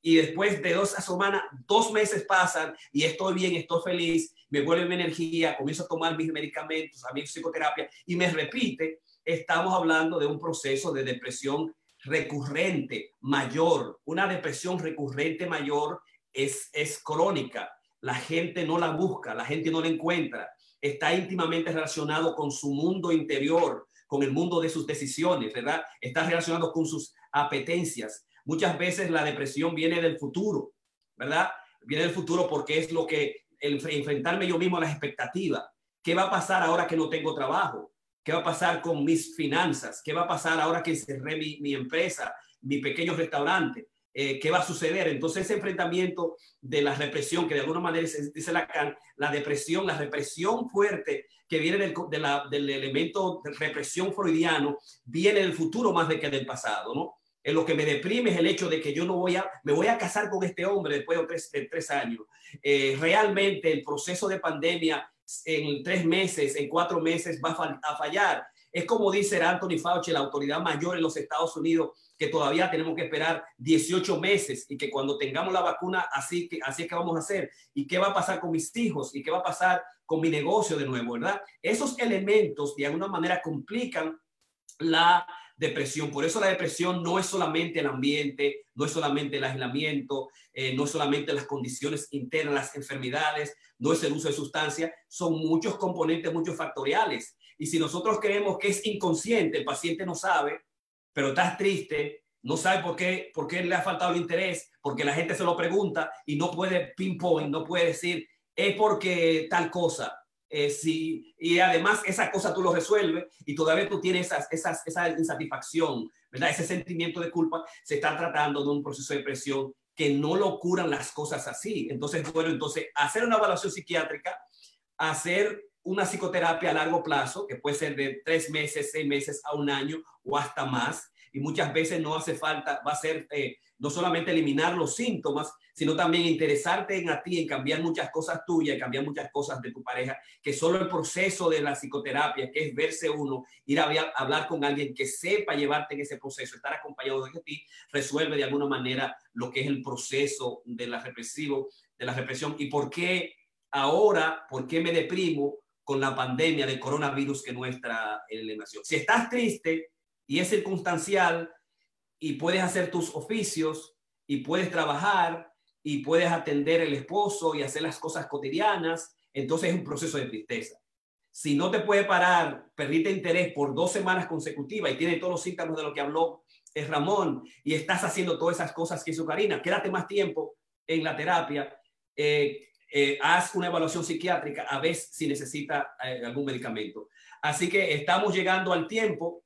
y después de dos semanas, dos meses pasan y estoy bien, estoy feliz, me vuelve mi energía, comienzo a tomar mis medicamentos, a mi psicoterapia y me repite, estamos hablando de un proceso de depresión recurrente mayor, una depresión recurrente mayor es, es crónica. La gente no la busca, la gente no la encuentra. Está íntimamente relacionado con su mundo interior, con el mundo de sus decisiones, ¿verdad? Está relacionado con sus apetencias. Muchas veces la depresión viene del futuro, ¿verdad? Viene del futuro porque es lo que el, enfrentarme yo mismo a las expectativas. ¿Qué va a pasar ahora que no tengo trabajo? ¿Qué va a pasar con mis finanzas? ¿Qué va a pasar ahora que cerré mi, empresa, mi pequeño restaurante? Eh, ¿Qué va a suceder? Entonces, ese enfrentamiento de la represión, que de alguna manera dice Lacan, la depresión, la represión fuerte que viene del, del elemento de represión freudiano, viene del futuro más de que del pasado, ¿no? En lo que me deprime es el hecho de que yo no voy a, me voy a casar con este hombre después de tres, años. Eh, realmente el proceso de pandemia en tres meses, en cuatro meses va a, fallar. Es como dice Anthony Fauci, la autoridad mayor en los Estados Unidos, que todavía tenemos que esperar 18 meses y que cuando tengamos la vacuna, así, que, así es que vamos a hacer. ¿Y qué va a pasar con mis hijos? ¿Y qué va a pasar con mi negocio de nuevo? ¿Verdad? Esos elementos de alguna manera complican la depresión. Por eso la depresión no es solamente el ambiente, no es solamente el aislamiento, eh, no es solamente las condiciones internas, las enfermedades, no es el uso de sustancias, son muchos componentes, muchos factoriales. Y si nosotros creemos que es inconsciente, el paciente no sabe, pero está triste, no sabe por qué, por le ha faltado el interés, porque la gente se lo pregunta y no puede pinpoint, no puede decir, es porque tal cosa. Eh, y además esa cosa tú lo resuelves y todavía tú tienes esa insatisfacción. Ese sentimiento de culpa, se está tratando de un proceso de depresión que no lo curan las cosas así. Entonces, bueno, entonces hacer una evaluación psiquiátrica, hacer una psicoterapia a largo plazo, que puede ser de tres meses, seis meses a un año o hasta más, y muchas veces no hace falta, va a ser eh, no solamente eliminar los síntomas, sino también interesarte en a ti, en cambiar muchas cosas tuyas, cambiar muchas cosas de tu pareja, que solo el proceso de la psicoterapia, que es verse uno, ir a hablar con alguien que sepa llevarte en ese proceso, estar acompañado de ti, resuelve de alguna manera lo que es el proceso de la represivo, de la represión y por qué ahora, por qué me deprimo con la pandemia del coronavirus que nuestra nación. Si estás triste y es circunstancial y puedes hacer tus oficios y puedes trabajar y puedes atender el esposo y hacer las cosas cotidianas, entonces es un proceso de tristeza. Si no te puede parar, perdiste interés por dos semanas consecutivas y tiene todos los síntomas de lo que habló es Ramón y estás haciendo todas esas cosas que hizo Karina, quédate más tiempo en la terapia, eh, eh, haz una evaluación psiquiátrica a ver si necesita eh, algún medicamento. Así que estamos llegando al tiempo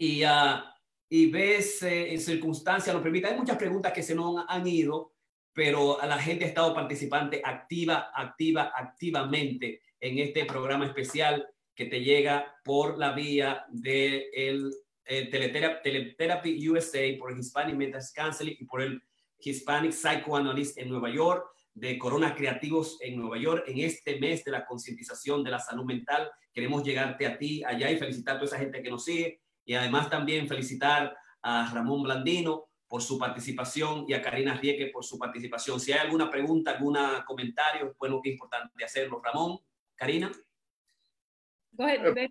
y, uh, y ves en circunstancias lo permite. Hay muchas preguntas que se nos han ido pero la gente ha estado participante activa, activa, activamente en este programa especial que te llega por la vía de eh, Teletherapy, USA, por el Hispanic Mental Counseling y por el Hispanic Psychoanalyst en Nueva York. de Corona Creativos en Nueva York en este mes de la concientización de la salud mental. Queremos llegarte a ti allá y felicitar a toda esa gente que nos sigue y además también felicitar a Ramón Blandino por su participación y a Karina Rieke por su participación. Si hay alguna pregunta, algún comentario, bueno, que es importante hacerlo. Ramón, Karina. Eh,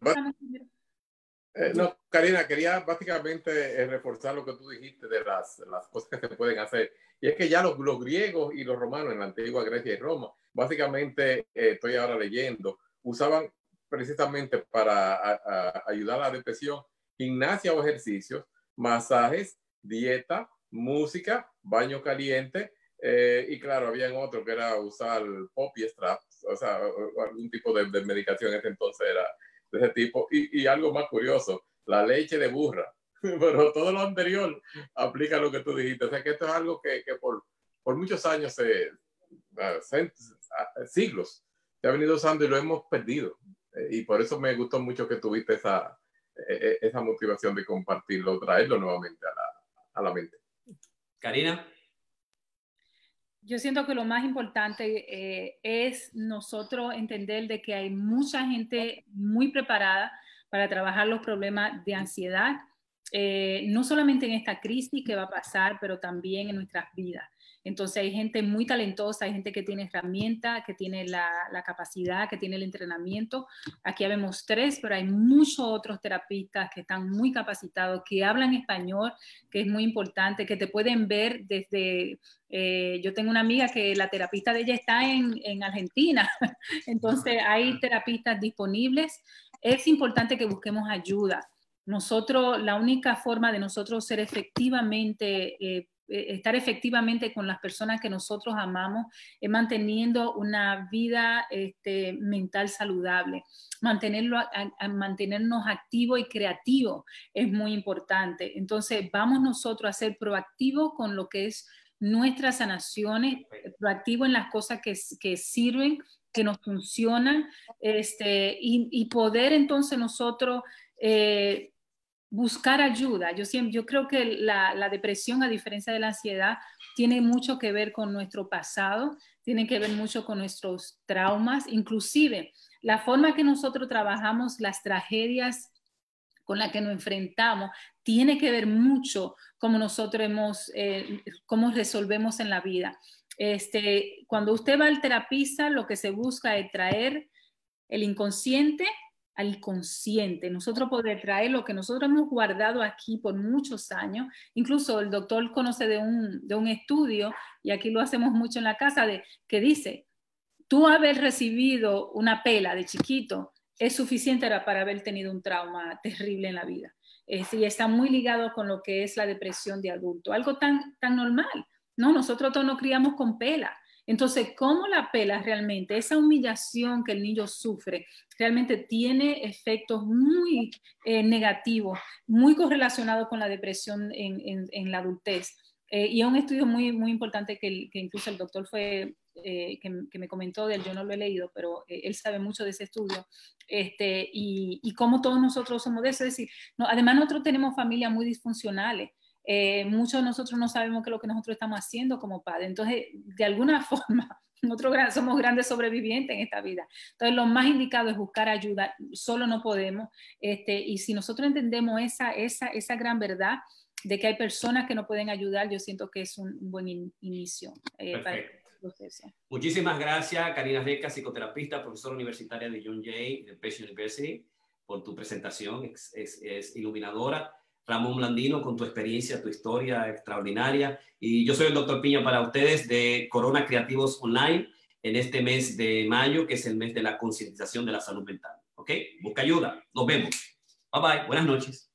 eh, no, Karina, quería básicamente eh, reforzar lo que tú dijiste de las, las cosas que se pueden hacer. Y es que ya los, los griegos y los romanos en la antigua Grecia y Roma, básicamente, estoy ahora leyendo, usaban precisamente para ayudar a la depresión gimnasia o ejercicios, masajes, dieta, música, baño caliente, eh, y claro, había otro que era usar pop y straps, o sea, algún tipo de, medicación en entonces era de ese tipo. Y, algo más curioso, la leche de burra. Pero todo lo anterior aplica lo que tú dijiste. O sea, que esto es algo que, que por, por, muchos años, se, siglos, se ha venido usando y lo hemos perdido. Eh, y por eso me gustó mucho que tuviste esa, esa motivación de compartirlo, traerlo nuevamente a la, a la mente. Karina. Yo siento que lo más importante eh, es nosotros entender de que hay mucha gente muy preparada para trabajar los problemas de ansiedad, eh, no solamente en esta crisis que va a pasar, pero también en nuestras vidas. Entonces hay gente muy talentosa, hay gente que tiene herramientas, que tiene la, capacidad, que tiene el entrenamiento. Aquí vemos tres, pero hay muchos otros terapistas que están muy capacitados, que hablan español, que es muy importante, que te pueden ver desde... Eh, yo tengo una amiga que la terapista de ella está en, en Argentina, entonces hay terapistas disponibles. Es importante que busquemos ayuda. Nosotros, la única forma de nosotros ser efectivamente eh, estar efectivamente con las personas que nosotros amamos, es manteniendo una vida este, mental saludable. Mantenerlo, mantenernos activos y creativos es muy importante. Entonces, vamos nosotros a ser proactivos con lo que es nuestras sanaciones, proactivos en las cosas que, que sirven, que nos funcionan, este, y, poder entonces nosotros... Eh, buscar ayuda. Yo, siempre, yo creo que la, depresión, a diferencia de la ansiedad, tiene mucho que ver con nuestro pasado, tiene que ver mucho con nuestros traumas, inclusive la forma que nosotros trabajamos las tragedias con las que nos enfrentamos, tiene que ver mucho cómo nosotros hemos, eh, cómo resolvemos en la vida. Este, cuando usted va al terapista, lo que se busca es traer el inconsciente al consciente, nosotros poder traer lo que nosotros hemos guardado aquí por muchos años. Incluso el doctor conoce de un, de un estudio, y aquí lo hacemos mucho en la casa, de, que dice, tú haber recibido una pela de chiquito es suficiente para haber tenido un trauma terrible en la vida. y está muy ligado con lo que es la depresión de adulto, algo tan, tan normal. No, nosotros todos nos criamos con pela. Entonces, ¿cómo la pela realmente? Esa humillación que el niño sufre realmente tiene efectos muy eh, negativos, muy correlacionados con la depresión en, la adultez. Eh, y es un estudio muy, muy importante que, incluso el doctor fue, eh, que, me comentó de él, yo no lo he leído, pero él sabe mucho de ese estudio, este, y, y cómo todos nosotros somos de eso. Es decir, no, además nosotros tenemos familias muy disfuncionales. Eh, muchos de nosotros no sabemos qué es lo que nosotros estamos haciendo como padres. Entonces, de alguna forma, nosotros somos grandes sobrevivientes en esta vida. Entonces, lo más indicado es buscar ayuda. Solo no podemos. Este, y si nosotros entendemos esa, esa, esa gran verdad de que hay personas que no pueden ayudar, yo siento que es un, buen inicio eh, para el proceso. Muchísimas gracias, Karina Reca, psicoterapeuta, profesora universitaria de John Jay, de Pesh University, por tu presentación. es, es iluminadora. Ramón Blandino, con tu experiencia, tu historia extraordinaria. Y yo soy el doctor Piña para ustedes de Corona Creativos Online en este mes de mayo, que es el mes de la concientización de la salud mental. ¿Ok? Busca ayuda. Nos vemos. Bye bye. Buenas noches.